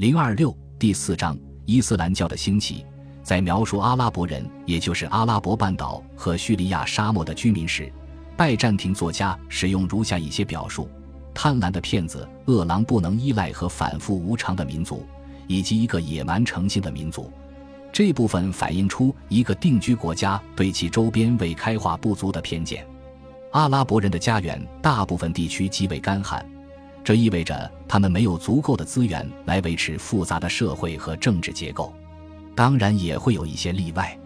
零二六第四章伊斯兰教的兴起，在描述阿拉伯人，也就是阿拉伯半岛和叙利亚沙漠的居民时，拜占庭作家使用如下一些表述：贪婪的骗子、恶狼不能依赖和反复无常的民族，以及一个野蛮成性的民族。这部分反映出一个定居国家对其周边未开化不足的偏见。阿拉伯人的家园大部分地区极为干旱。这意味着他们没有足够的资源来维持复杂的社会和政治结构，当然也会有一些例外。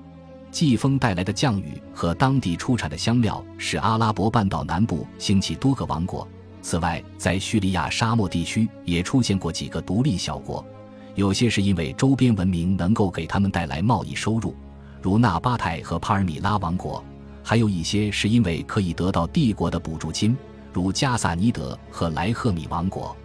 季风带来的降雨和当地出产的香料使阿拉伯半岛南部兴起多个王国。此外，在叙利亚沙漠地区也出现过几个独立小国，有些是因为周边文明能够给他们带来贸易收入，如纳巴泰和帕尔米拉王国；还有一些是因为可以得到帝国的补助金。如加萨尼德和莱赫米王国，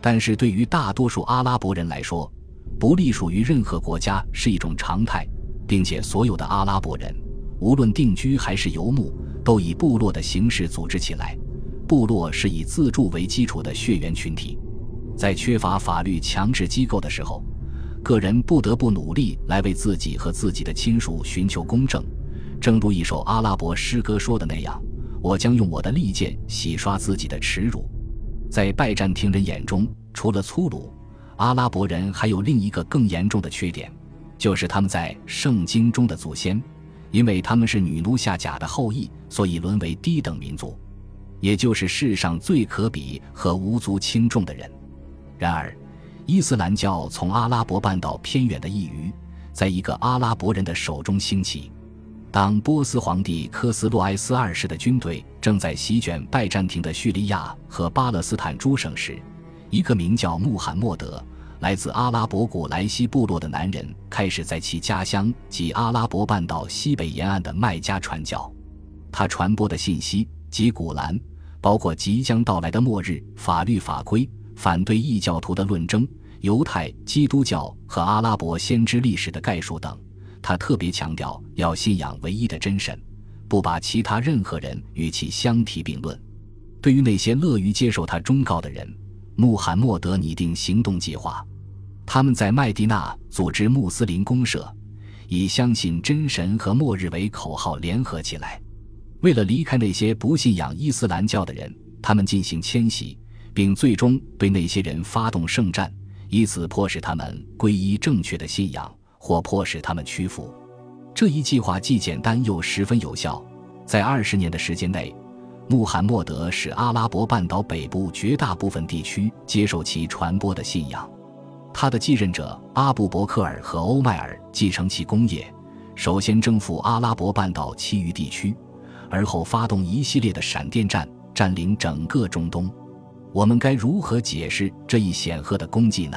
但是对于大多数阿拉伯人来说，不隶属于任何国家是一种常态，并且所有的阿拉伯人，无论定居还是游牧，都以部落的形式组织起来。部落是以自助为基础的血缘群体，在缺乏法律强制机构的时候，个人不得不努力来为自己和自己的亲属寻求公正，正如一首阿拉伯诗歌说的那样。我将用我的利剑洗刷自己的耻辱。在拜占庭人眼中，除了粗鲁，阿拉伯人还有另一个更严重的缺点，就是他们在圣经中的祖先，因为他们是女奴夏甲的后裔，所以沦为低等民族，也就是世上最可比和无足轻重的人。然而，伊斯兰教从阿拉伯半岛偏远的一隅，在一个阿拉伯人的手中兴起。当波斯皇帝科斯洛埃斯二世的军队正在席卷拜占庭的叙利亚和巴勒斯坦诸省时，一个名叫穆罕默德、来自阿拉伯古莱西部落的男人开始在其家乡及阿拉伯半岛西北沿岸的麦加传教。他传播的信息及古兰，包括即将到来的末日、法律法规、反对异教徒的论争、犹太、基督教和阿拉伯先知历史的概述等。他特别强调要信仰唯一的真神，不把其他任何人与其相提并论。对于那些乐于接受他忠告的人，穆罕默德拟定行动计划。他们在麦地那组织穆斯林公社，以相信真神和末日为口号联合起来。为了离开那些不信仰伊斯兰教的人，他们进行迁徙，并最终对那些人发动圣战，以此迫使他们皈依正确的信仰。或迫使他们屈服，这一计划既简单又十分有效。在二十年的时间内，穆罕默德使阿拉伯半岛北部绝大部分地区接受其传播的信仰。他的继任者阿布伯克尔和欧迈尔继承其功业，首先征服阿拉伯半岛其余地区，而后发动一系列的闪电战，占领整个中东。我们该如何解释这一显赫的功绩呢？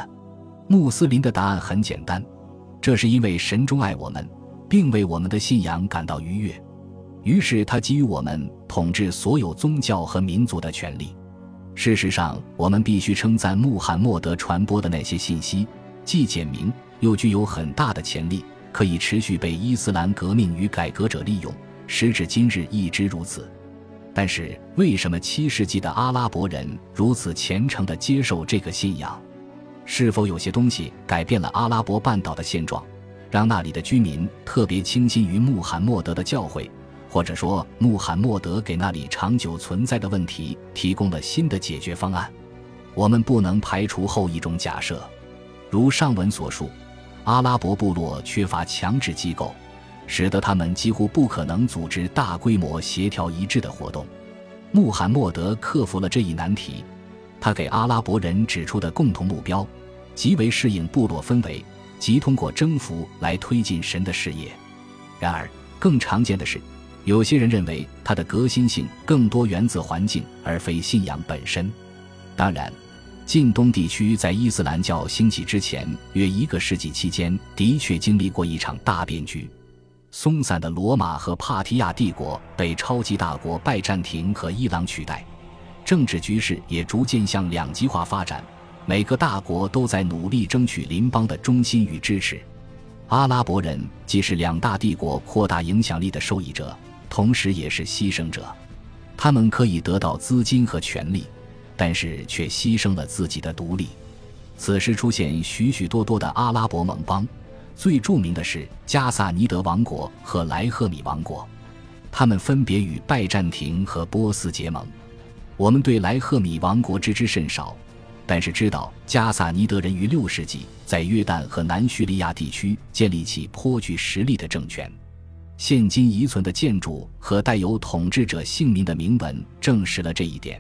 穆斯林的答案很简单。这是因为神钟爱我们，并为我们的信仰感到愉悦，于是他给予我们统治所有宗教和民族的权利。事实上，我们必须称赞穆罕默德传播的那些信息，既简明又具有很大的潜力，可以持续被伊斯兰革命与改革者利用，时至今日一直如此。但是，为什么七世纪的阿拉伯人如此虔诚地接受这个信仰？是否有些东西改变了阿拉伯半岛的现状，让那里的居民特别倾心于穆罕默德的教诲，或者说穆罕默德给那里长久存在的问题提供了新的解决方案？我们不能排除后一种假设，如上文所述，阿拉伯部落缺乏强制机构，使得他们几乎不可能组织大规模协调一致的活动。穆罕默德克服了这一难题。他给阿拉伯人指出的共同目标，极为适应部落氛围，即通过征服来推进神的事业。然而，更常见的是，有些人认为他的革新性更多源自环境而非信仰本身。当然，近东地区在伊斯兰教兴起之前约一个世纪期间，的确经历过一场大变局。松散的罗马和帕提亚帝国被超级大国拜占庭和伊朗取代。政治局势也逐渐向两极化发展，每个大国都在努力争取邻邦的忠心与支持。阿拉伯人既是两大帝国扩大影响力的受益者，同时也是牺牲者。他们可以得到资金和权力，但是却牺牲了自己的独立。此时出现许许多多的阿拉伯盟邦，最著名的是加萨尼德王国和莱赫米王国，他们分别与拜占庭和波斯结盟。我们对莱赫米王国知之甚少，但是知道加萨尼德人于六世纪在约旦和南叙利亚地区建立起颇具实力的政权。现今遗存的建筑和带有统治者姓名的铭文证实了这一点。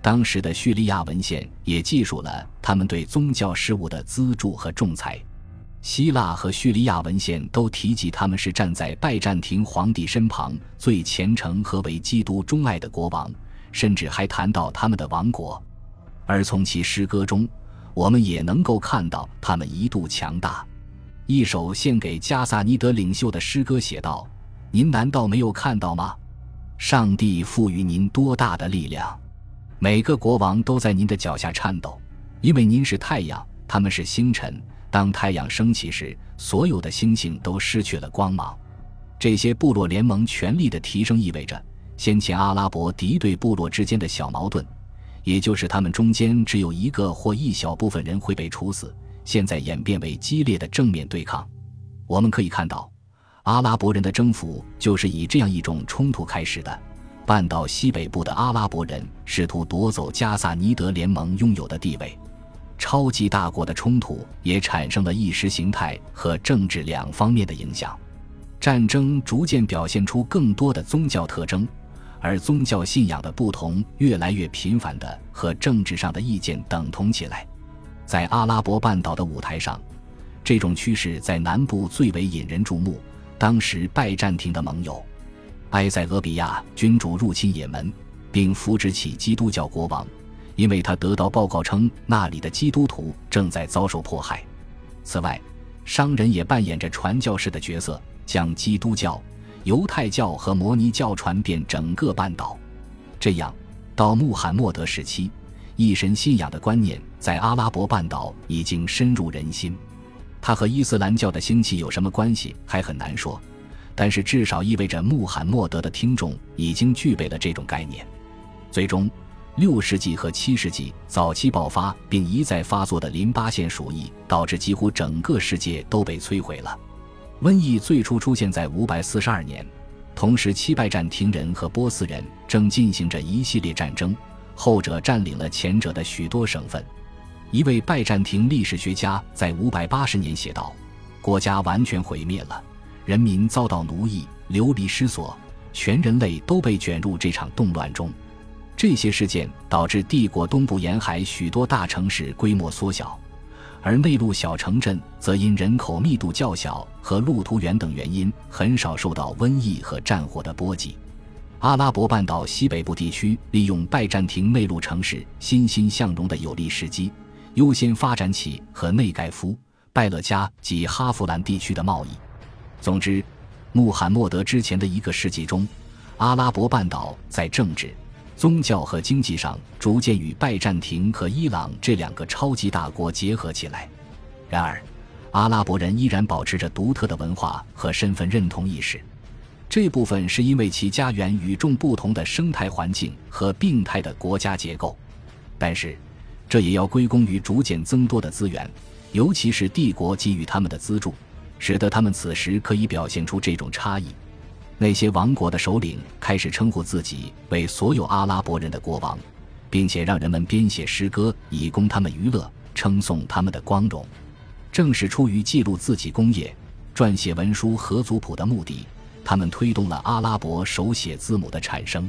当时的叙利亚文献也记述了他们对宗教事务的资助和仲裁。希腊和叙利亚文献都提及他们是站在拜占庭皇帝身旁最虔诚和为基督钟爱的国王，甚至还谈到他们的王国。而从其诗歌中，我们也能够看到他们一度强大。一首献给加萨尼德领袖的诗歌写道：“您难道没有看到吗？上帝赋予您多大的力量！”每个国王都在您的脚下颤抖，因为您是太阳，他们是星辰。当太阳升起时，所有的星星都失去了光芒。这些部落联盟权力的提升意味着，先前阿拉伯敌对部落之间的小矛盾，也就是他们中间只有一个或一小部分人会被处死，现在演变为激烈的正面对抗。我们可以看到，阿拉伯人的征服就是以这样一种冲突开始的。半岛西北部的阿拉伯人试图夺走加萨尼德联盟拥有的地位，超级大国的冲突也产生了意识形态和政治两方面的影响。战争逐渐表现出更多的宗教特征，而宗教信仰的不同越来越频繁地和政治上的意见等同起来。在阿拉伯半岛的舞台上，这种趋势在南部最为引人注目。当时拜占庭的盟友。埃塞俄比亚君主入侵也门，并扶植起基督教国王，因为他得到报告称那里的基督徒正在遭受迫害。此外，商人也扮演着传教士的角色，将基督教、犹太教和摩尼教传遍整个半岛。这样，到穆罕默德时期，一神信仰的观念在阿拉伯半岛已经深入人心。它和伊斯兰教的兴起有什么关系，还很难说。但是至少意味着穆罕默德的听众已经具备了这种概念。最终，六世纪和七世纪早期爆发并一再发作的淋巴腺鼠疫，导致几乎整个世界都被摧毁了。瘟疫最初出现在五百四十二年，同时期拜占庭人和波斯人正进行着一系列战争，后者占领了前者的许多省份。一位拜占庭历史学家在五百八十年写道：“国家完全毁灭了。”人民遭到奴役、流离失所，全人类都被卷入这场动乱中。这些事件导致帝国东部沿海许多大城市规模缩小，而内陆小城镇则因人口密度较小和路途远等原因，很少受到瘟疫和战火的波及。阿拉伯半岛西北部地区利用拜占庭内陆城市欣欣向荣的有利时机，优先发展起和内盖夫、拜勒加及哈弗兰地区的贸易。总之，穆罕默德之前的一个世纪中，阿拉伯半岛在政治、宗教和经济上逐渐与拜占庭和伊朗这两个超级大国结合起来。然而，阿拉伯人依然保持着独特的文化和身份认同意识，这部分是因为其家园与众不同的生态环境和病态的国家结构，但是，这也要归功于逐渐增多的资源，尤其是帝国给予他们的资助。使得他们此时可以表现出这种差异。那些王国的首领开始称呼自己为所有阿拉伯人的国王，并且让人们编写诗歌以供他们娱乐，称颂他们的光荣。正是出于记录自己功业、撰写文书和族谱的目的，他们推动了阿拉伯手写字母的产生。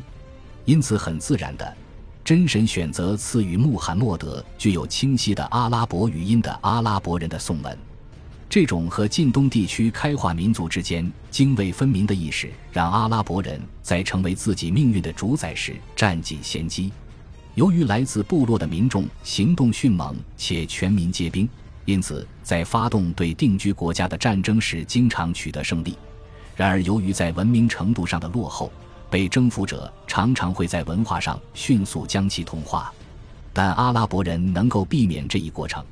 因此，很自然的，真神选择赐予穆罕默德具有清晰的阿拉伯语音的阿拉伯人的颂文。这种和近东地区开化民族之间泾渭分明的意识，让阿拉伯人在成为自己命运的主宰时占尽先机。由于来自部落的民众行动迅猛且全民皆兵，因此在发动对定居国家的战争时经常取得胜利。然而，由于在文明程度上的落后，被征服者常常会在文化上迅速将其同化。但阿拉伯人能够避免这一过程。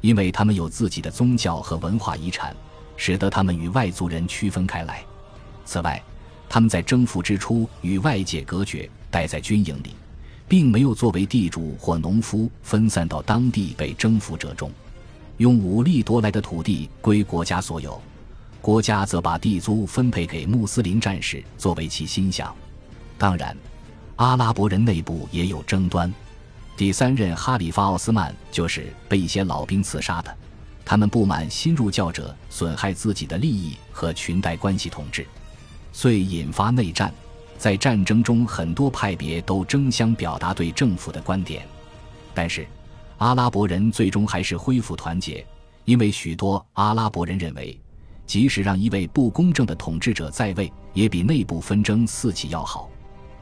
因为他们有自己的宗教和文化遗产，使得他们与外族人区分开来。此外，他们在征服之初与外界隔绝，待在军营里，并没有作为地主或农夫分散到当地被征服者中。用武力夺来的土地归国家所有，国家则把地租分配给穆斯林战士作为其心想。当然，阿拉伯人内部也有争端。第三任哈里发奥斯曼就是被一些老兵刺杀的，他们不满新入教者损害自己的利益和裙带关系统治，遂引发内战。在战争中，很多派别都争相表达对政府的观点，但是。阿拉伯人最终还是恢复团结，因为许多阿拉伯人认为，即使让一位不公正的统治者在位，也比内部纷争四起要好。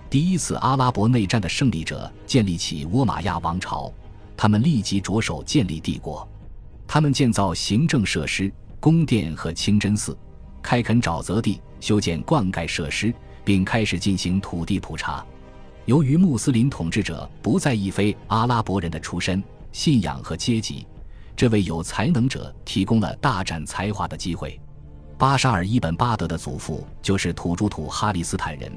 第一次阿拉伯内战的胜利者建立起倭马亚王朝，他们立即着手建立帝国。他们建造行政设施、宫殿和清真寺，开垦沼泽地，修建灌溉设施，并开始进行土地普查。由于穆斯林统治者不在意非阿拉伯人的出身。信仰和阶级，这为有才能者提供了大展才华的机会。巴沙尔伊本巴德的祖父就是土著土哈里斯坦人，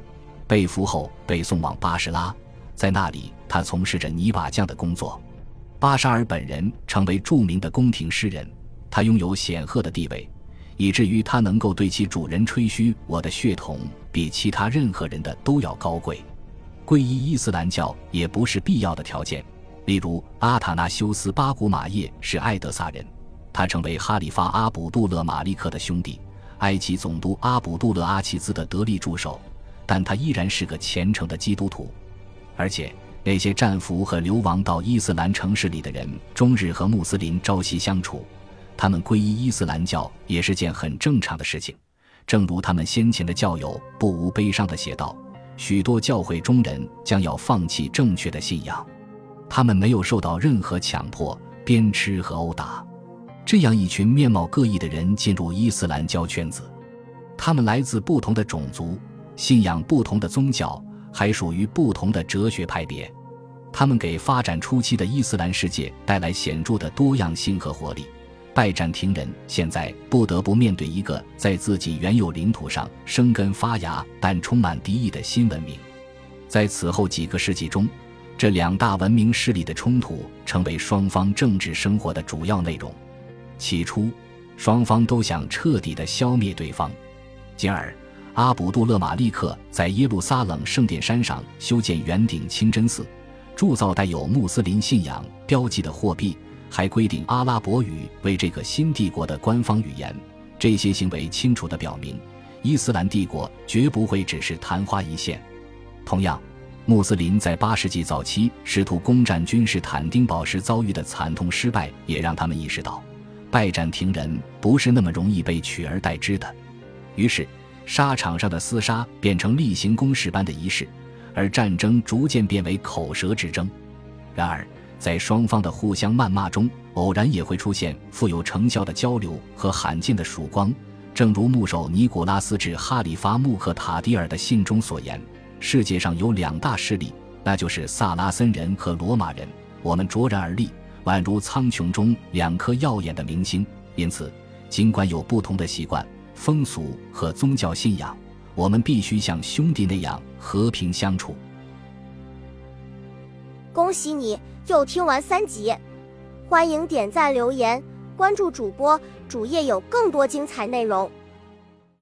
被俘后被送往巴士拉，在那里他从事着泥瓦匠的工作。巴沙尔本人成为著名的宫廷诗人，他拥有显赫的地位，以至于他能够对其主人吹嘘：“我的血统比其他任何人的都要高贵。”皈依伊斯兰教也不是必要的条件。例如，阿塔纳修斯·巴古马叶是艾德萨人，他成为哈里发阿卜杜勒·马利克的兄弟，埃及总督阿卜杜勒·阿齐兹的得力助手，但他依然是个虔诚的基督徒。而且，那些战俘和流亡到伊斯兰城市里的人，终日和穆斯林朝夕相处，他们皈依伊斯兰教也是件很正常的事情。正如他们先前的教友不无悲伤地写道：“许多教会中人将要放弃正确的信仰。”他们没有受到任何强迫、鞭笞和殴打。这样一群面貌各异的人进入伊斯兰教圈子，他们来自不同的种族，信仰不同的宗教，还属于不同的哲学派别。他们给发展初期的伊斯兰世界带来显著的多样性和活力。拜占庭人现在不得不面对一个在自己原有领土上生根发芽但充满敌意的新文明。在此后几个世纪中。这两大文明势力的冲突成为双方政治生活的主要内容。起初，双方都想彻底的消灭对方。进而，阿卜杜勒马利克在耶路撒冷圣殿山上修建圆顶清真寺，铸造带有穆斯林信仰标记的货币，还规定阿拉伯语为这个新帝国的官方语言。这些行为清楚地表明，伊斯兰帝国绝不会只是昙花一现。同样。穆斯林在八世纪早期试图攻占君士坦丁堡时遭遇的惨痛失败，也让他们意识到，拜占庭人不是那么容易被取而代之的。于是，沙场上的厮杀变成例行公事般的仪式，而战争逐渐变为口舌之争。然而，在双方的互相谩骂中，偶然也会出现富有成效的交流和罕见的曙光。正如牧首尼古拉斯致哈里发穆克塔迪尔的信中所言。世界上有两大势力，那就是萨拉森人和罗马人。我们卓然而立，宛如苍穹中两颗耀眼的明星。因此，尽管有不同的习惯、风俗和宗教信仰，我们必须像兄弟那样和平相处。恭喜你又听完三集，欢迎点赞、留言、关注主播，主页有更多精彩内容。